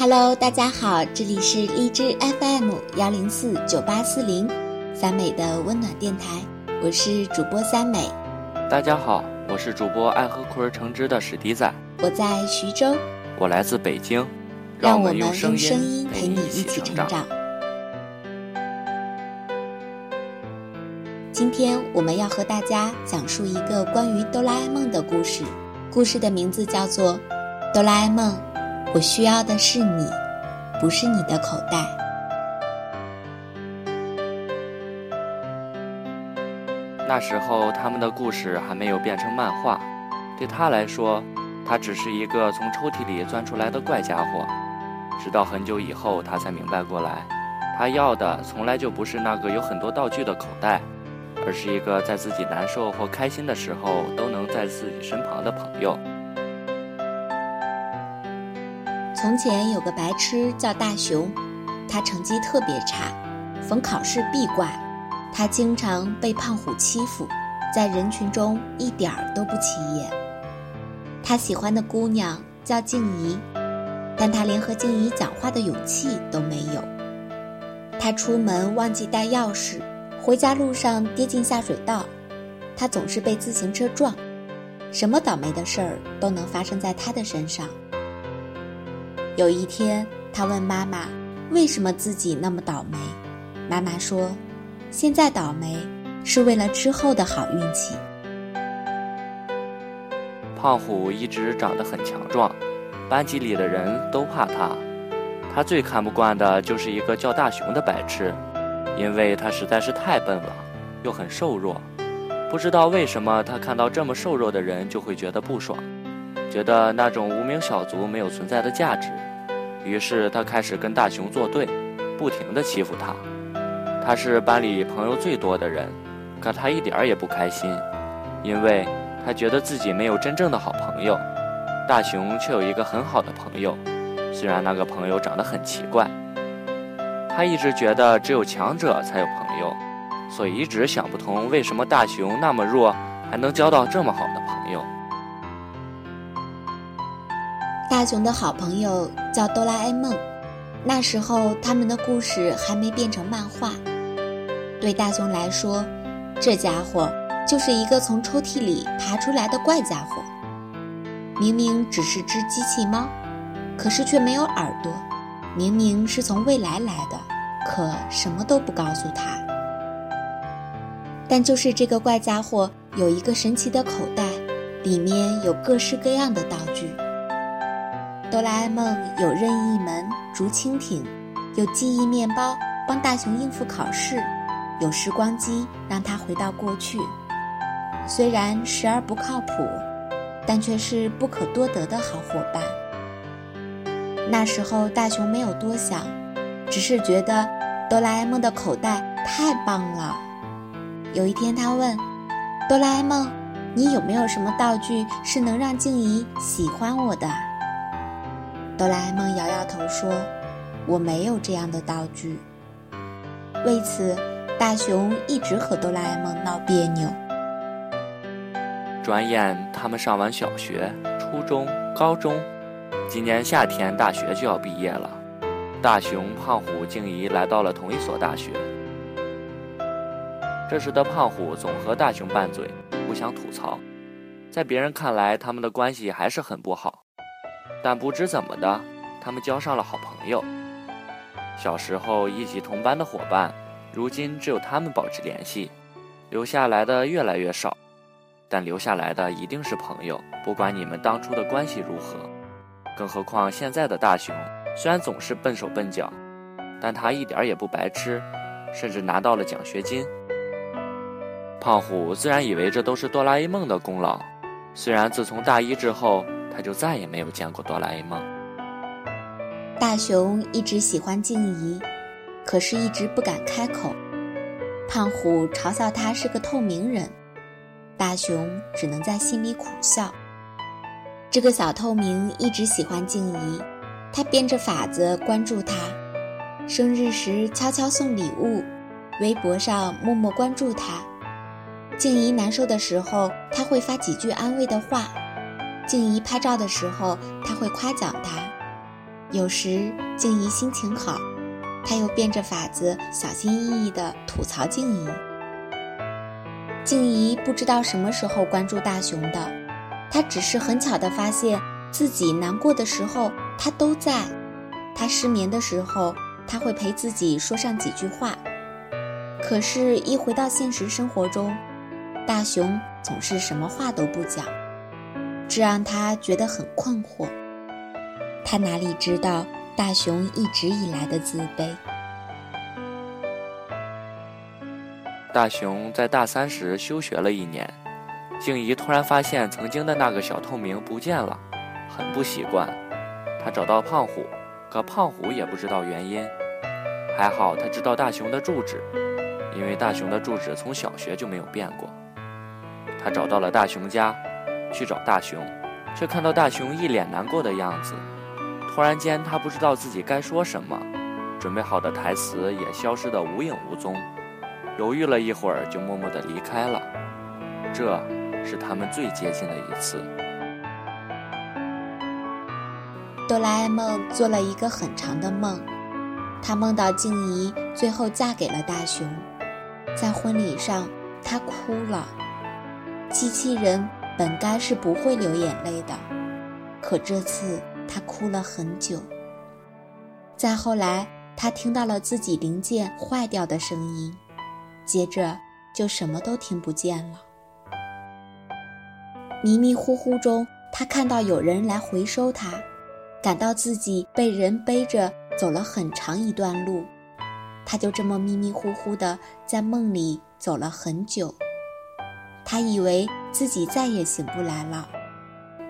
Hello，大家好，这里是荔枝 FM 幺零四九八四零，三美的温暖电台，我是主播三美。大家好，我是主播爱喝苦而橙汁的史迪仔，我在徐州，我来自北京，让我们用声音陪你一起成。长。今天我们要和大家讲述一个关于哆啦 A 梦的故事，故事的名字叫做《哆啦 A 梦》。我需要的是你，不是你的口袋。那时候他们的故事还没有变成漫画，对他来说，他只是一个从抽屉里钻出来的怪家伙。直到很久以后，他才明白过来，他要的从来就不是那个有很多道具的口袋，而是一个在自己难受或开心的时候都能在自己身旁的朋友。从前有个白痴叫大雄，他成绩特别差，逢考试必挂。他经常被胖虎欺负，在人群中一点儿都不起眼。他喜欢的姑娘叫静怡，但他连和静怡讲话的勇气都没有。他出门忘记带钥匙，回家路上跌进下水道。他总是被自行车撞，什么倒霉的事儿都能发生在他的身上。有一天，他问妈妈：“为什么自己那么倒霉？”妈妈说：“现在倒霉是为了之后的好运气。”胖虎一直长得很强壮，班级里的人都怕他。他最看不惯的就是一个叫大雄的白痴，因为他实在是太笨了，又很瘦弱。不知道为什么，他看到这么瘦弱的人就会觉得不爽，觉得那种无名小卒没有存在的价值。于是他开始跟大雄作对，不停地欺负他。他是班里朋友最多的人，可他一点儿也不开心，因为他觉得自己没有真正的好朋友。大雄却有一个很好的朋友，虽然那个朋友长得很奇怪。他一直觉得只有强者才有朋友，所以一直想不通为什么大雄那么弱，还能交到这么好的朋友。大雄的好朋友叫哆啦 A 梦，那时候他们的故事还没变成漫画。对大雄来说，这家伙就是一个从抽屉里爬出来的怪家伙。明明只是只机器猫，可是却没有耳朵；明明是从未来来的，可什么都不告诉他。但就是这个怪家伙有一个神奇的口袋，里面有各式各样的道具。哆啦 A 梦有任意门、竹蜻蜓，有记忆面包帮大雄应付考试，有时光机让他回到过去。虽然时而不靠谱，但却是不可多得的好伙伴。那时候大雄没有多想，只是觉得哆啦 A 梦的口袋太棒了。有一天，他问哆啦 A 梦：“你有没有什么道具是能让静怡喜欢我的？”哆啦 A 梦摇摇头说：“我没有这样的道具。”为此，大雄一直和哆啦 A 梦闹别扭。转眼他们上完小学、初中、高中，今年夏天大学就要毕业了。大雄、胖虎、静怡来到了同一所大学。这时的胖虎总和大雄拌嘴，互相吐槽，在别人看来，他们的关系还是很不好。但不知怎么的，他们交上了好朋友。小时候一起同班的伙伴，如今只有他们保持联系，留下来的越来越少。但留下来的一定是朋友，不管你们当初的关系如何。更何况现在的大雄，虽然总是笨手笨脚，但他一点也不白痴，甚至拿到了奖学金。胖虎自然以为这都是哆啦 A 梦的功劳，虽然自从大一之后。他就再也没有见过哆啦 A 梦。大雄一直喜欢静怡，可是一直不敢开口。胖虎嘲笑他是个透明人，大雄只能在心里苦笑。这个小透明一直喜欢静怡，他编着法子关注她，生日时悄悄送礼物，微博上默默关注她。静怡难受的时候，他会发几句安慰的话。静怡拍照的时候，他会夸奖她。有时静怡心情好，他又变着法子小心翼翼地吐槽静怡。静怡不知道什么时候关注大雄的，她只是很巧地发现自己难过的时候他都在，他失眠的时候他会陪自己说上几句话。可是，一回到现实生活中，大雄总是什么话都不讲，这让他觉得很困惑。他哪里知道大雄一直以来的自卑？大雄在大三时休学了一年，静怡突然发现曾经的那个小透明不见了，很不习惯。他找到胖虎，可胖虎也不知道原因。还好他知道大雄的住址。因为大雄的住址从小学就没有变过，他找到了大雄家，去找大雄，却看到大雄一脸难过的样子。突然间，他不知道自己该说什么，准备好的台词也消失得无影无踪。犹豫了一会儿，就默默地离开了。这是他们最接近的一次。哆啦 A 梦做了一个很长的梦，他梦到静怡最后嫁给了大雄。在婚礼上，他哭了。机器人本该是不会流眼泪的，可这次他哭了很久。再后来，他听到了自己零件坏掉的声音，接着就什么都听不见了。迷迷糊糊中，他看到有人来回收他，感到自己被人背着走了很长一段路。他就这么迷迷糊糊的在梦里走了很久，他以为自己再也醒不来了，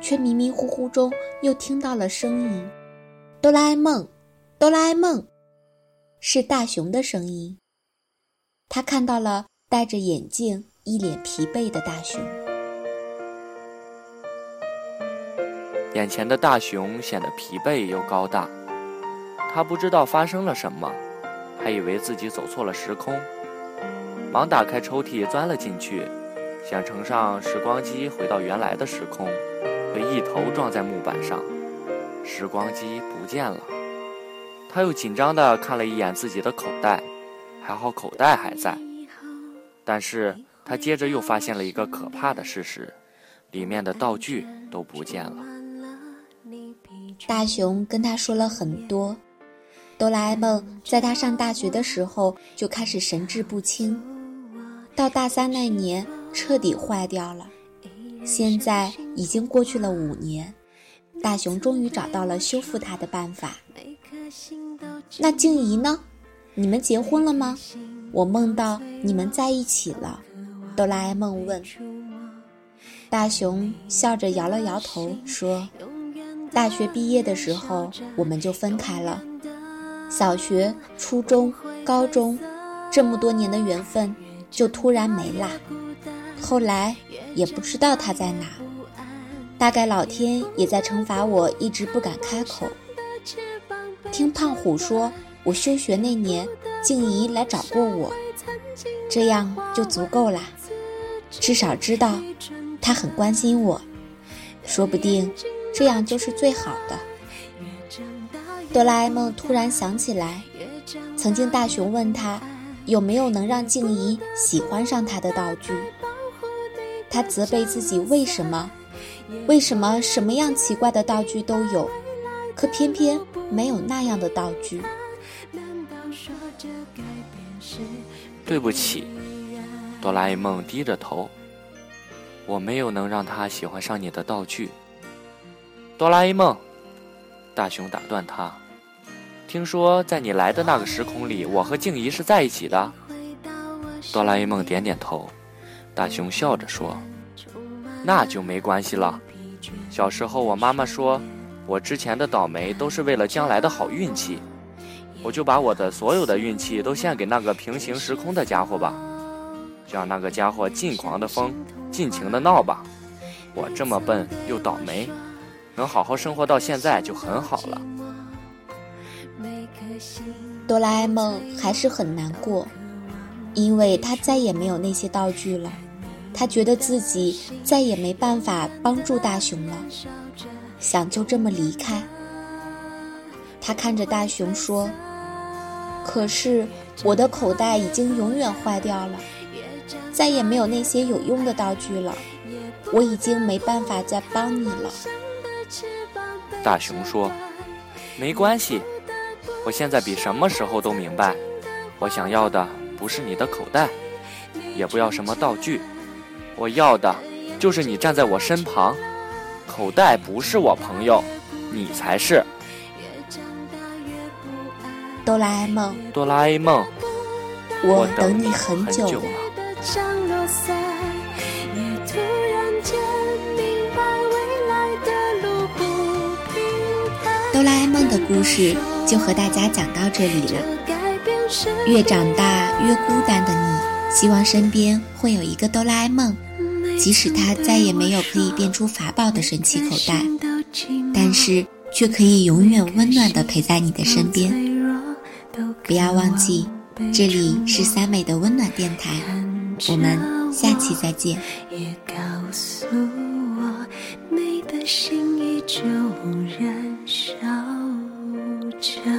却迷迷糊糊中又听到了声音：“哆啦 A 梦，哆啦 A 梦，是大雄的声音。”他看到了戴着眼镜、一脸疲惫的大雄。眼前的大雄显得疲惫又高大，他不知道发生了什么。还以为自己走错了时空，忙打开抽屉钻了进去，想乘上时光机回到原来的时空，被一头撞在木板上，时光机不见了。他又紧张地看了一眼自己的口袋，还好口袋还在。但是他接着又发现了一个可怕的事实：里面的道具都不见了。大雄跟他说了很多。哆啦 A 梦在他上大学的时候就开始神志不清，到大三那年彻底坏掉了。现在已经过去了五年，大雄终于找到了修复它的办法。那静怡呢？你们结婚了吗？我梦到你们在一起了。哆啦 A 梦问。大雄笑着摇了摇头说：“大学毕业的时候我们就分开了。”小学、初中、高中，这么多年的缘分就突然没啦。后来也不知道他在哪，大概老天也在惩罚我，一直不敢开口。听胖虎说，我休学那年，静怡来找过我，这样就足够啦。至少知道他很关心我，说不定这样就是最好的。哆啦 A 梦突然想起来，曾经大雄问他有没有能让静怡喜欢上他的道具。他责备自己为什么，为什么什么样奇怪的道具都有，可偏偏没有那样的道具。对不起，哆啦 A 梦低着头，我没有能让他喜欢上你的道具。哆啦 A 梦。大雄打断他：“听说在你来的那个时空里，我和静怡是在一起的。”哆啦 A 梦点点头。大雄笑着说：“那就没关系了。小时候我妈妈说，我之前的倒霉都是为了将来的好运气，我就把我的所有的运气都献给那个平行时空的家伙吧，让那个家伙尽狂的疯，尽情的闹吧。我这么笨又倒霉。”能好好生活到现在就很好了。哆啦 A 梦还是很难过，因为他再也没有那些道具了，他觉得自己再也没办法帮助大雄了，想就这么离开。他看着大熊说：“可是我的口袋已经永远坏掉了，再也没有那些有用的道具了，我已经没办法再帮你了。”大熊说：“没关系，我现在比什么时候都明白，我想要的不是你的口袋，也不要什么道具，我要的就是你站在我身旁。口袋不是我朋友，你才是。”哆啦 A 梦，哆啦 A 梦，我等你很久了。哆啦 A 梦的故事就和大家讲到这里了。越长大越孤单的你，希望身边会有一个哆啦 A 梦，即使他再也没有可以变出法宝的神奇口袋，但是却可以永远温暖的陪在你的身边。不要忘记，这里是三美的温暖电台，我们下期再见。也告诉我，你的心依旧燃烧着。